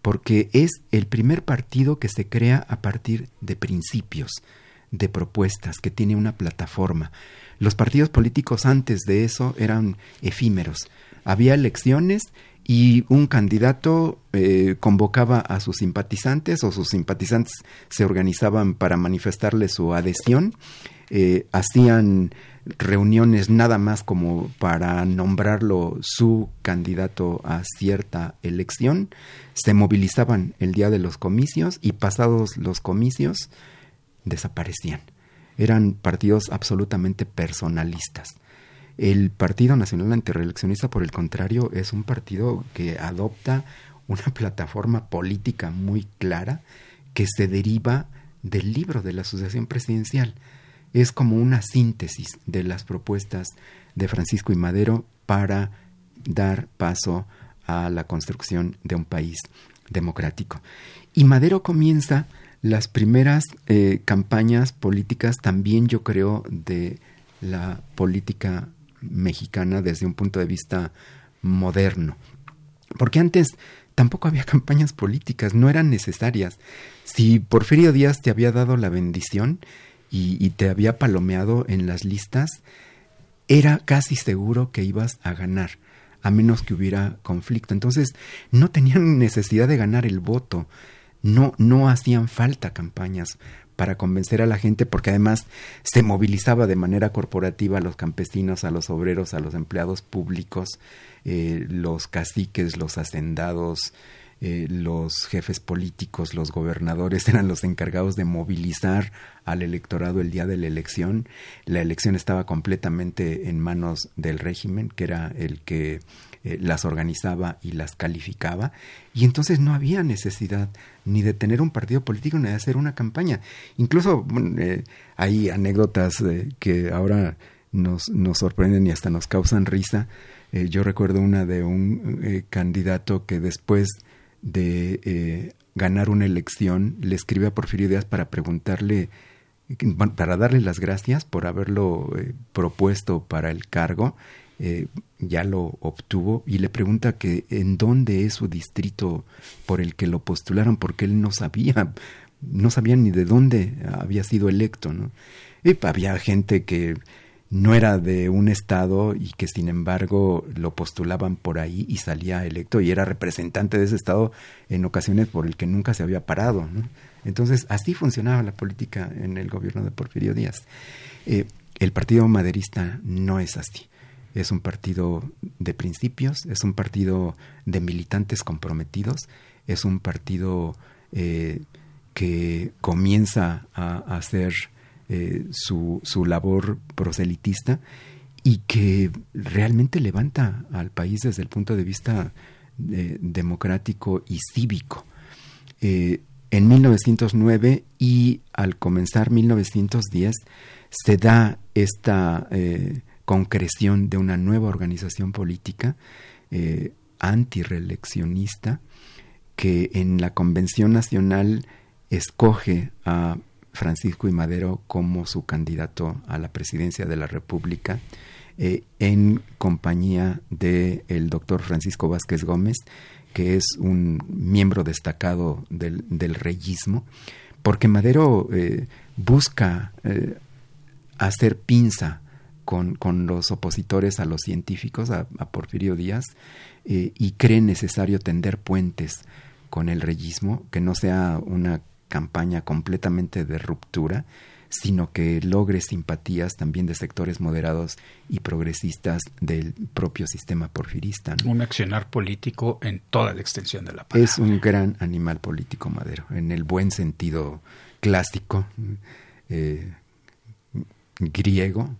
porque es el primer partido que se crea a partir de principios, de propuestas, que tiene una plataforma. Los partidos políticos antes de eso eran efímeros. Había elecciones y un candidato eh, convocaba a sus simpatizantes o sus simpatizantes se organizaban para manifestarle su adhesión, eh, hacían reuniones nada más como para nombrarlo su candidato a cierta elección, se movilizaban el día de los comicios y pasados los comicios desaparecían. Eran partidos absolutamente personalistas. El Partido Nacional Antireeleccionista, por el contrario, es un partido que adopta una <laughs> plataforma política muy clara que se deriva del libro de la Asociación Presidencial es como una síntesis de las propuestas de Francisco y Madero para dar paso a la construcción de un país democrático. Y Madero comienza las primeras eh, campañas políticas también yo creo de la política mexicana desde un punto de vista moderno. Porque antes tampoco había <laughs> campañas políticas, no eran necesarias. Si Porfirio Díaz te había dado la bendición, y, te había palomeado en las listas, era casi seguro que ibas a ganar, a menos que hubiera conflicto. Entonces, no tenían necesidad de ganar el voto, no, no hacían falta campañas para convencer a la gente, porque además se movilizaba de manera corporativa a los campesinos, a los obreros, a los empleados públicos, eh, los caciques, los hacendados, eh, los jefes políticos, los gobernadores <laughs> eran los encargados de movilizar al electorado el día de la elección. La elección estaba completamente en manos del régimen, que era el que eh, las organizaba y las calificaba, y entonces no había necesidad ni de tener un partido político ni de hacer una campaña. Incluso eh, hay anécdotas que ahora nos, nos sorprenden y hasta nos causan risa. yo recuerdo una de un candidato que después de eh, ganar una elección, le escribe a Porfirio Díaz para preguntarle, para darle las gracias por haberlo eh, propuesto para el cargo, eh, ya lo obtuvo y le pregunta que en dónde es su distrito por el que lo postularon, porque él no sabía, no sabía ni de dónde había sido electo, ¿no? Y había gente que no era de un estado y que sin embargo lo postulaban por ahí y salía electo y era representante de ese estado en ocasiones por el que nunca se había parado. Entonces así funcionaba la política en el gobierno de Porfirio Díaz. Eh, el partido maderista no es así. Es un partido de principios, es un partido de militantes comprometidos, es un partido eh, que comienza a hacer eh, su, su labor proselitista y que realmente levanta al país desde el punto de vista eh, democrático y cívico. En 1909 y al comenzar 1910 se da esta concreción de una nueva organización política antireeleccionista que en la Convención Nacional escoge a Francisco y Madero como su candidato a la presidencia de la República eh, en compañía del el doctor Francisco Vázquez Gómez, que es un miembro destacado del, del reyismo, porque Madero eh, busca eh, hacer pinza con, con, los opositores a los científicos, a, a Porfirio Díaz, y cree necesario tender puentes con el reyismo, que no sea una campaña completamente de ruptura, sino que logre simpatías también de sectores moderados y progresistas del propio sistema porfirista. Un accionar político en toda la extensión de la palabra. Es un gran animal político Madero, en el buen sentido clásico, eh, griego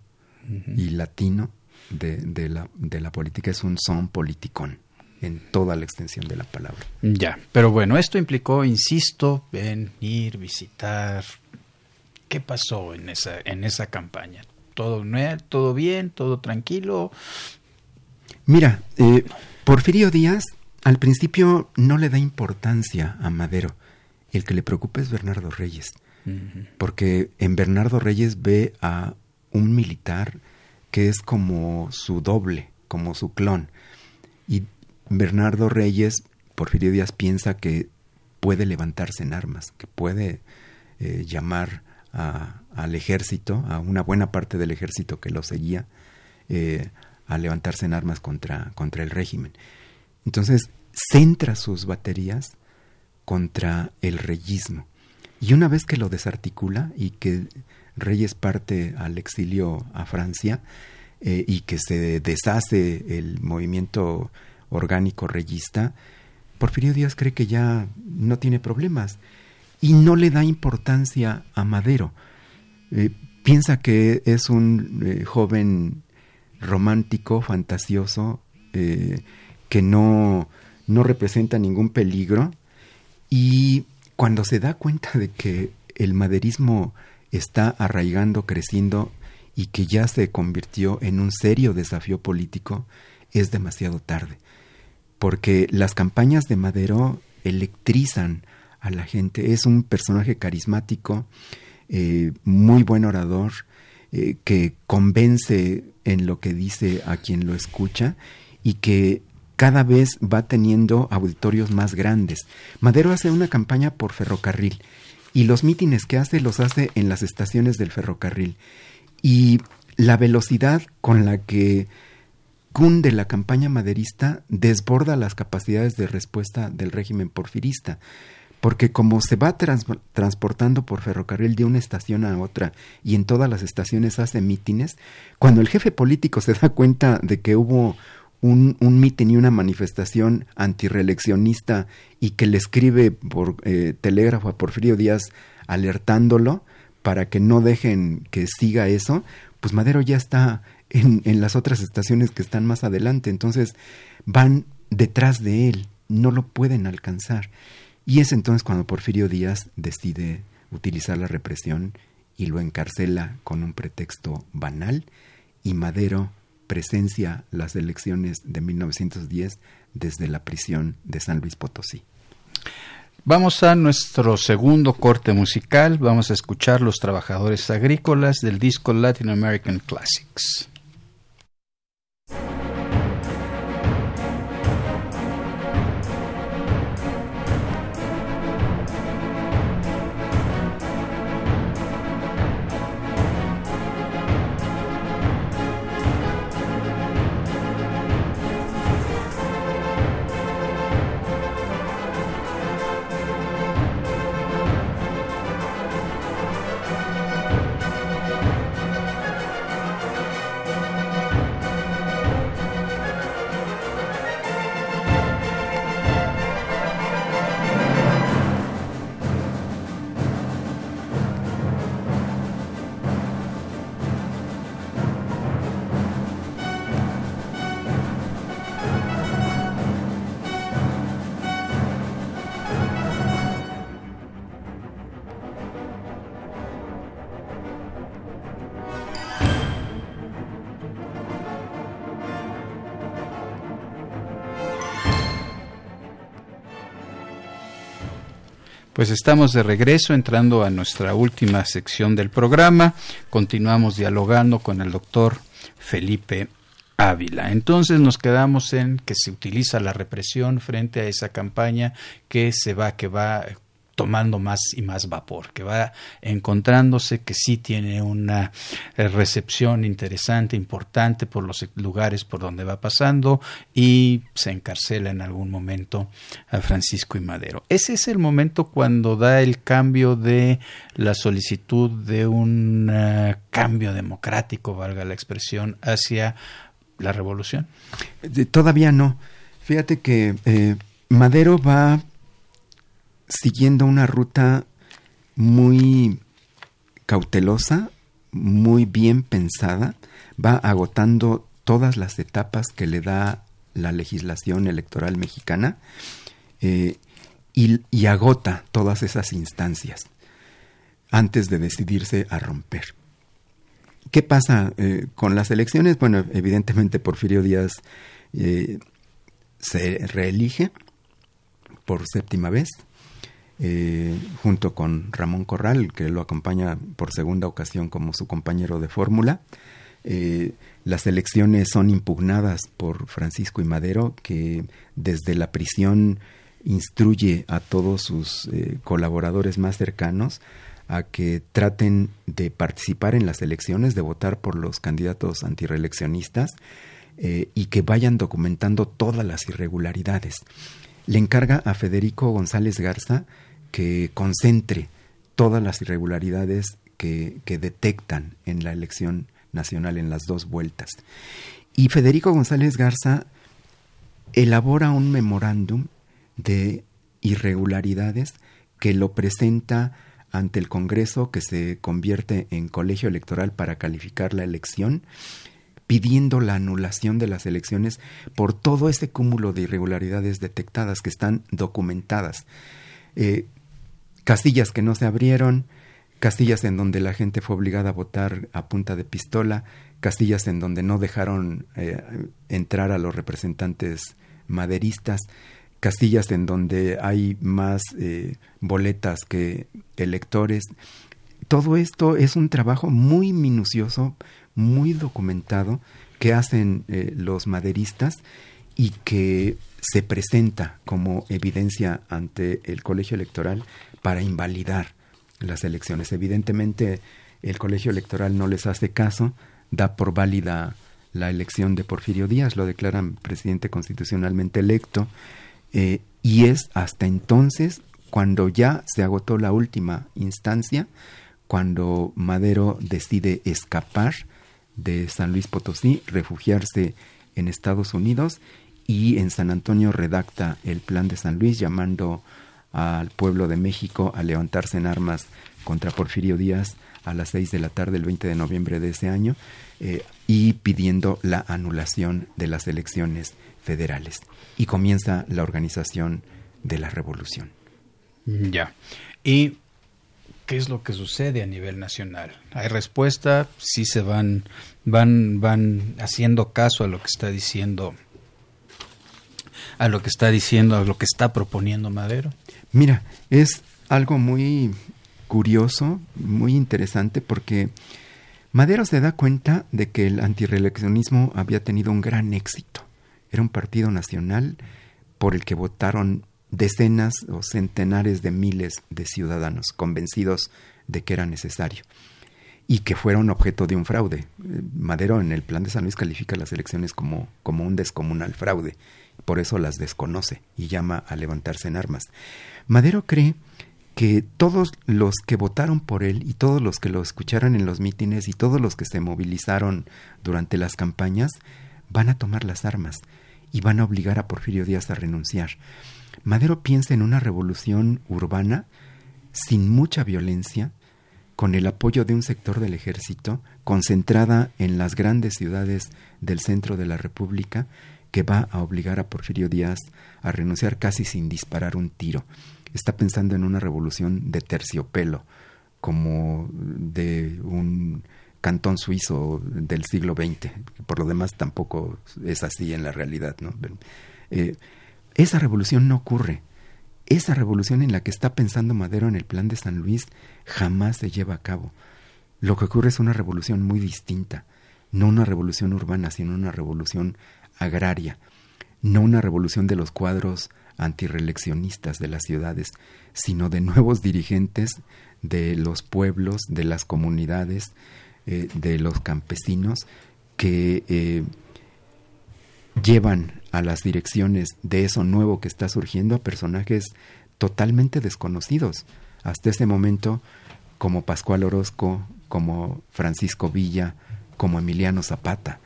y latino de, la, de la política. Es un son politicón en toda la extensión de la palabra. Ya, pero bueno, esto implicó, insisto, en ir, visitar. ¿Qué pasó en esa, en esa campaña? ¿Todo, todo bien? ¿Todo tranquilo? Mira, eh, Porfirio Díaz al principio no le da importancia a Madero. El que le preocupa es Bernardo Reyes. Porque en Bernardo Reyes ve a un militar que es como su doble, como su clon. Y Bernardo Reyes, Porfirio Díaz piensa que puede levantarse en armas, que puede eh, llamar al ejército, a una buena parte del ejército que lo seguía, eh, a levantarse en armas contra, contra el régimen. Entonces, centra sus baterías contra el reyismo. Y una vez que lo desarticula y que Reyes parte al exilio a Francia eh, y que se deshace el movimiento orgánico reyista, Porfirio Díaz cree que ya no tiene problemas y no le da importancia a Madero. Eh, piensa que es un eh, joven romántico, fantasioso, que no, no representa ningún peligro y cuando se da cuenta de que el maderismo está arraigando, creciendo y que ya se convirtió en un serio desafío político, es demasiado tarde. Porque las campañas de Madero electrizan a la gente. Es un personaje carismático, eh, muy buen orador, eh, que convence en lo que dice a quien lo escucha y que cada vez va teniendo auditorios más grandes. Madero hace una campaña por ferrocarril y los mítines que hace los hace en las estaciones del ferrocarril. Y la velocidad con la que cunde la campaña maderista desborda las capacidades de respuesta del régimen porfirista, porque como se va transportando por ferrocarril de una estación a otra y en todas las estaciones hace mítines, cuando el jefe político se da cuenta de que hubo un, un mitin y una manifestación antireeleccionista y que le escribe por eh, telégrafo a Porfirio Díaz alertándolo para que no dejen que siga eso, pues Madero ya está en, en las otras estaciones que están más adelante, entonces van detrás de él, no lo pueden alcanzar. Y es entonces cuando Porfirio Díaz decide utilizar la represión y lo encarcela con un pretexto banal y Madero presencia las elecciones de 1910 desde la prisión de San Luis Potosí. Vamos a nuestro segundo corte musical. Vamos a escuchar Los Trabajadores Agrícolas del disco Latin American Classics. Pues estamos de regreso entrando a nuestra última sección del programa. Continuamos dialogando con el doctor Felipe Ávila. Entonces nos quedamos en que se utiliza la represión frente a esa campaña que se va, que va tomando más y más vapor, que va encontrándose que sí tiene una eh, recepción interesante, importante por los lugares por donde va pasando y se encarcela en algún momento a Francisco y Madero. Ese es el momento cuando da el cambio de la solicitud de un eh, cambio democrático, valga la expresión, hacia la revolución. Todavía no. Fíjate que eh, Madero va siguiendo una ruta muy cautelosa, muy bien pensada, va agotando todas las etapas que le da la legislación electoral mexicana eh, y, agota todas esas instancias antes de decidirse a romper. ¿Qué pasa eh, con las elecciones? Bueno, evidentemente Porfirio Díaz eh, se reelige por séptima vez, junto con Ramón Corral, que lo acompaña por segunda ocasión como su compañero de fórmula. las elecciones son impugnadas por Francisco y Madero, que desde la prisión instruye a todos sus eh, colaboradores más cercanos a que traten de participar en las elecciones, de votar por los candidatos antireeleccionistas eh, y que vayan documentando todas las irregularidades. Le encarga a Federico González Garza que concentre todas las irregularidades que, que detectan en la elección nacional en las dos vueltas. Y Federico González Garza elabora un memorándum de irregularidades que lo presenta ante el Congreso que se convierte en colegio electoral para calificar la elección, pidiendo la anulación de las elecciones por todo este cúmulo de irregularidades detectadas que están documentadas. Eh, castillas que no se abrieron, castillas en donde la gente fue obligada a votar a punta de pistola, castillas en donde no dejaron eh, entrar a los representantes maderistas, castillas en donde hay más eh, boletas que electores. Todo esto es un trabajo muy minucioso, muy documentado que hacen eh, los maderistas y que se presenta como evidencia ante el colegio electoral para invalidar las elecciones. Evidentemente el colegio electoral no les hace caso, da por válida la elección de Porfirio Díaz, lo declaran presidente constitucionalmente electo eh, y es hasta entonces cuando ya se agotó la última instancia, cuando Madero decide escapar de San Luis Potosí, refugiarse en Estados Unidos y en San Antonio redacta el plan de San Luis llamando al pueblo de México a levantarse en armas contra Porfirio Díaz a las seis de la tarde del 20 de noviembre de ese año eh, y pidiendo la anulación de las elecciones federales y comienza la organización de la revolución. Ya. ¿Y qué es lo que sucede a nivel nacional? ¿Hay respuesta? ¿Sí se van, van, van haciendo caso a lo que está diciendo, a lo que está diciendo, a lo que está proponiendo Madero? Mira, es algo muy curioso, muy interesante, porque Madero se da cuenta de que el antireeleccionismo había tenido un gran éxito era un partido nacional por el que votaron decenas o centenares de miles de ciudadanos convencidos de que era necesario y que fueron objeto de un fraude. Madero en el plan de San Luis califica las elecciones como, como un descomunal fraude, por eso las desconoce y llama a levantarse en armas. Madero cree que todos los que votaron por él y todos los que lo escucharon en los mítines y todos los que se movilizaron durante las campañas van a tomar las armas y van a obligar a Porfirio Díaz a renunciar. Madero piensa en una revolución urbana sin mucha violencia, con el apoyo de un sector del ejército, concentrada en las grandes ciudades del centro de la República, que va a obligar a Porfirio Díaz a renunciar casi sin disparar un tiro. Está pensando en una revolución de terciopelo, como de un cantón suizo del siglo XX. Por lo demás tampoco es así en la realidad. Eh, esa revolución no ocurre. Esa revolución en la que está pensando Madero en el plan de San Luis jamás se lleva a cabo. Lo que ocurre es una revolución muy distinta, no una revolución urbana, sino una revolución agraria, no una revolución de los cuadros antireleccionistas de las ciudades, sino de nuevos dirigentes de los pueblos, de las comunidades, eh, de los campesinos que eh, llevan a las direcciones de eso nuevo que está surgiendo a personajes totalmente desconocidos hasta ese momento como Pascual Orozco, como Francisco Villa, como Emiliano Zapata.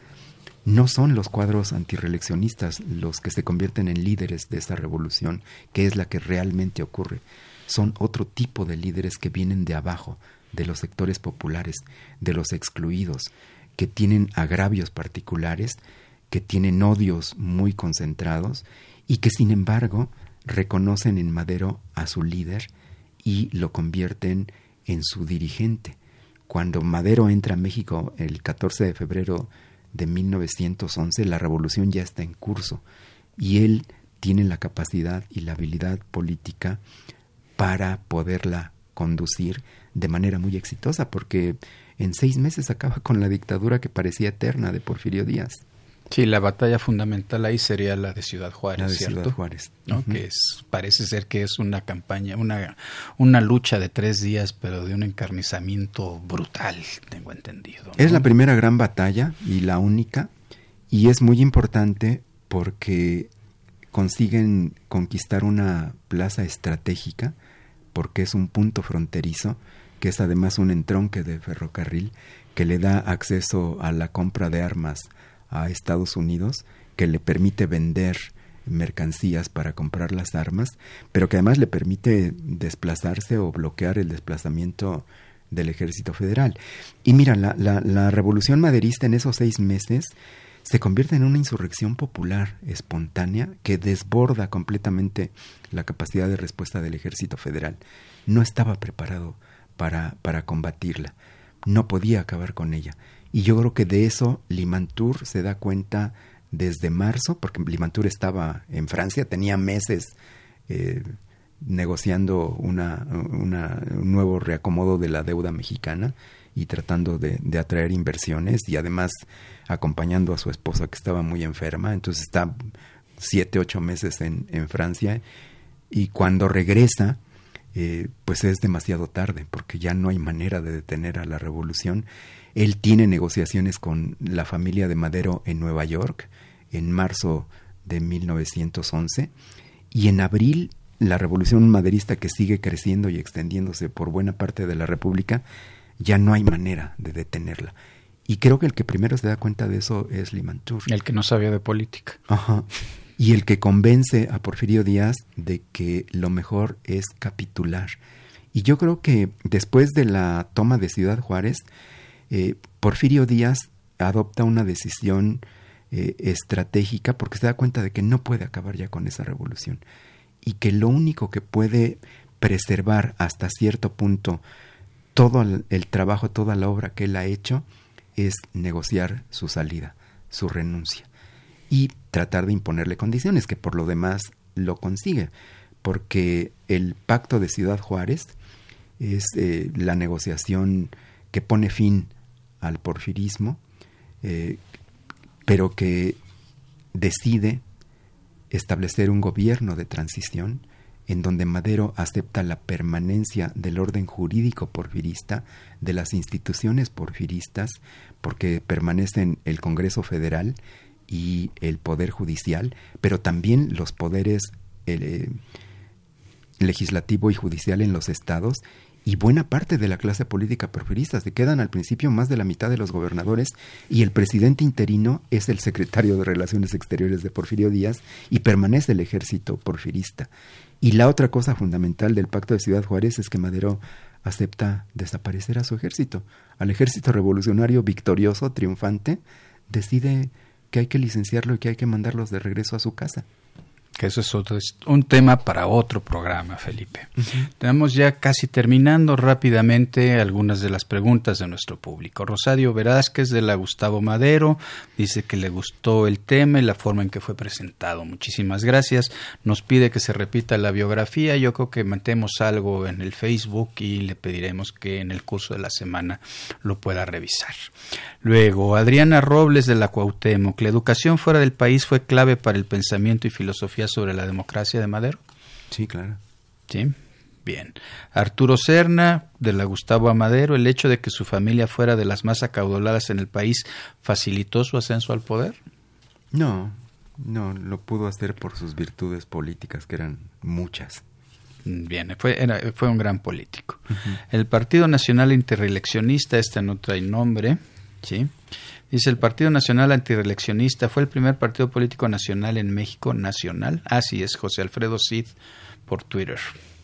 No son los cuadros antireleccionistas los que se convierten en líderes de esa revolución, que es la que realmente ocurre. Son otro tipo de líderes que vienen de abajo, de los sectores populares, de los excluidos, que tienen agravios particulares que tienen odios muy concentrados y que sin embargo reconocen en Madero a su líder y lo convierten en su dirigente. Cuando Madero entra a México el 14 de febrero de 1911, la revolución ya está en curso y él tiene la capacidad y la habilidad política para poderla conducir de manera muy exitosa, porque en seis meses acaba con la dictadura que parecía eterna de Porfirio Díaz. Sí, la batalla fundamental ahí sería la de Ciudad Juárez, la de ¿cierto? Ciudad Juárez. ¿no? Que es, parece ser que es una campaña, una, una lucha de tres días, pero de un encarnizamiento brutal, tengo entendido. ¿no? Es la primera gran batalla y la única, y es muy importante porque consiguen conquistar una plaza estratégica, porque es un punto fronterizo, que es además un entronque de ferrocarril que le da acceso a la compra de armas a Estados Unidos, que le permite vender mercancías para comprar las armas, pero que además le permite desplazarse o bloquear el desplazamiento del ejército federal. Y mira, la, la, la revolución maderista en esos seis meses se convierte en una insurrección popular espontánea que desborda completamente la capacidad de respuesta del ejército federal. No estaba preparado para, para combatirla, no podía acabar con ella. Y yo creo que de eso Limantour se da cuenta desde marzo, porque Limantour estaba en Francia, tenía meses eh, negociando una, un nuevo reacomodo de la deuda mexicana y tratando de, de, atraer inversiones y además acompañando a su esposa que estaba muy enferma. Entonces está siete, ocho meses en, en Francia y cuando regresa, eh, pues es demasiado tarde porque ya no hay manera de detener a la revolución. Él tiene negociaciones con la familia de Madero en Nueva York en marzo de 1911 y en abril la revolución maderista que sigue creciendo y extendiéndose por buena parte de la República ya no hay manera de detenerla. Y creo que el que primero se da cuenta de eso es Limantour. El que no sabía de política. Ajá. Y el que convence a Porfirio Díaz de que lo mejor es capitular. Y yo creo que después de la toma de Ciudad Juárez, eh, Porfirio Díaz adopta una decisión eh, estratégica porque se da cuenta de que no puede acabar ya con esa revolución y que lo único que puede preservar hasta cierto punto todo el, trabajo, toda la obra que él ha hecho es negociar su salida, su renuncia y tratar de imponerle condiciones, que por lo demás lo consigue, porque el pacto de Ciudad Juárez es eh, la negociación que pone fin al porfirismo, eh, pero que decide establecer un gobierno de transición en donde Madero acepta la permanencia del orden jurídico porfirista, de las instituciones porfiristas, porque permanecen el Congreso Federal y el Poder Judicial, pero también los poderes eh, legislativo y judicial en los estados y buena parte de la clase política porfirista. Se quedan al principio más de la mitad de los gobernadores y el presidente interino es el secretario de Relaciones Exteriores de Porfirio Díaz y permanece el ejército porfirista. Y la otra cosa fundamental del pacto de Ciudad Juárez es que Madero acepta desaparecer a su ejército. Al ejército revolucionario victorioso, triunfante, decide que hay que licenciarlo y que hay que mandarlos de regreso a su casa. Que eso es, otro, es un tema para otro programa, Felipe. Uh -huh. Estamos ya casi terminando rápidamente algunas de las preguntas de nuestro público. Rosario Velázquez de la Gustavo Madero dice que le gustó el tema y la forma en que fue presentado. Muchísimas gracias. Nos pide que se repita la biografía. Yo creo que mantemos algo en el Facebook y le pediremos que en el curso de la semana lo pueda revisar. Luego, Adriana Robles de la Cuauhtémoc. La educación fuera del país fue clave para el pensamiento y filosofía sobre la democracia de Madero? Sí, claro. Sí, bien. Arturo Serna, de la Gustavo Amadero, ¿el hecho de que su familia fuera de las más acaudaladas en el país facilitó su ascenso al poder? No, no, lo pudo hacer por sus virtudes políticas, que eran muchas. Bien, fue, era, fue un gran político. Uh -huh. El Partido Nacional Interreeleccionista, este no trae nombre, ¿sí? Dice, el Partido Nacional Antireeleccionista fue el primer partido político nacional en México, nacional. Así es, José Alfredo Cid por Twitter.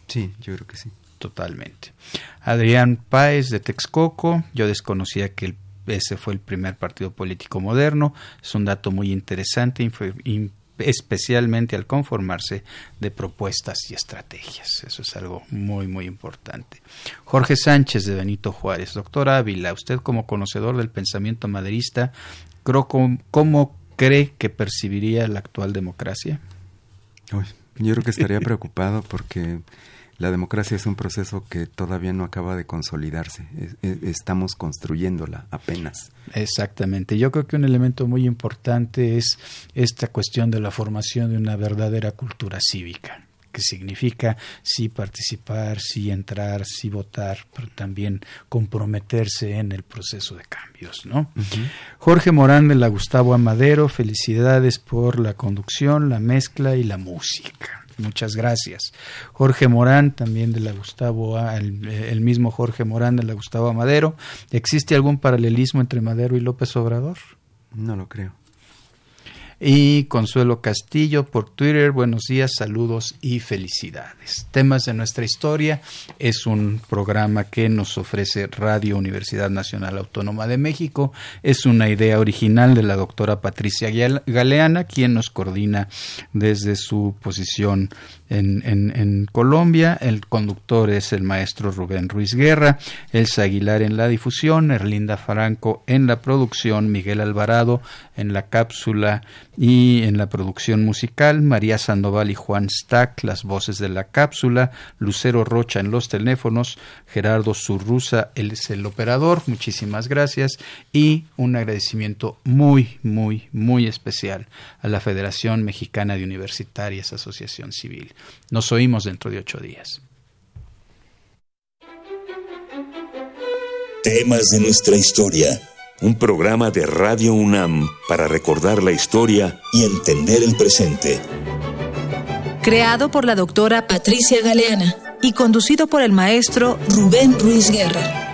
Sí, yo creo que sí. Totalmente. Adrián Páez de Texcoco, yo desconocía que el ese fue el primer partido político moderno. Es un dato muy interesante, especialmente al conformarse de propuestas y estrategias. Eso es algo muy, muy importante. Jorge Sánchez de Benito Juárez. Doctor Ávila, usted como conocedor del pensamiento maderista, ¿cómo cree que percibiría la actual democracia? yo creo que estaría preocupado porque la democracia es un proceso que todavía no acaba de consolidarse. Estamos construyéndola apenas. Exactamente. Yo creo que un elemento muy importante es esta cuestión de la formación de una verdadera cultura cívica que significa sí participar, sí entrar, sí votar, pero también comprometerse en el proceso de cambios, ¿no? Jorge Morán de la Gustavo Amadero, felicidades por la conducción, la mezcla y la música. Muchas gracias. Jorge Morán, también de la Gustavo, el, el, mismo Jorge Morán de la Gustavo Amadero. ¿Existe algún paralelismo entre Madero y López Obrador? No lo creo. Y Consuelo Castillo por Twitter, buenos días, saludos y felicidades. Temas de nuestra historia es un programa que nos ofrece Radio Universidad Nacional Autónoma de México. Es una idea original de la doctora Patricia Galeana, quien nos coordina desde su posición en, Colombia. El conductor es el maestro Rubén Ruiz Guerra, Elsa Aguilar en la difusión, Erlinda Franco en la producción, Miguel Alvarado en la cápsula y en la producción musical, María Sandoval y Juan Stack, las voces de la cápsula, Lucero Rocha en los teléfonos, Gerardo Zurruza, es el operador, muchísimas gracias y un agradecimiento muy, muy, muy especial a la Federación Mexicana de Universitarias Asociación Civil. Nos oímos dentro de ocho días. Temas de nuestra historia un programa de Radio UNAM para recordar la historia y entender el presente. Creado por la doctora Patricia Galeana y conducido por el maestro Rubén Ruiz Guerra.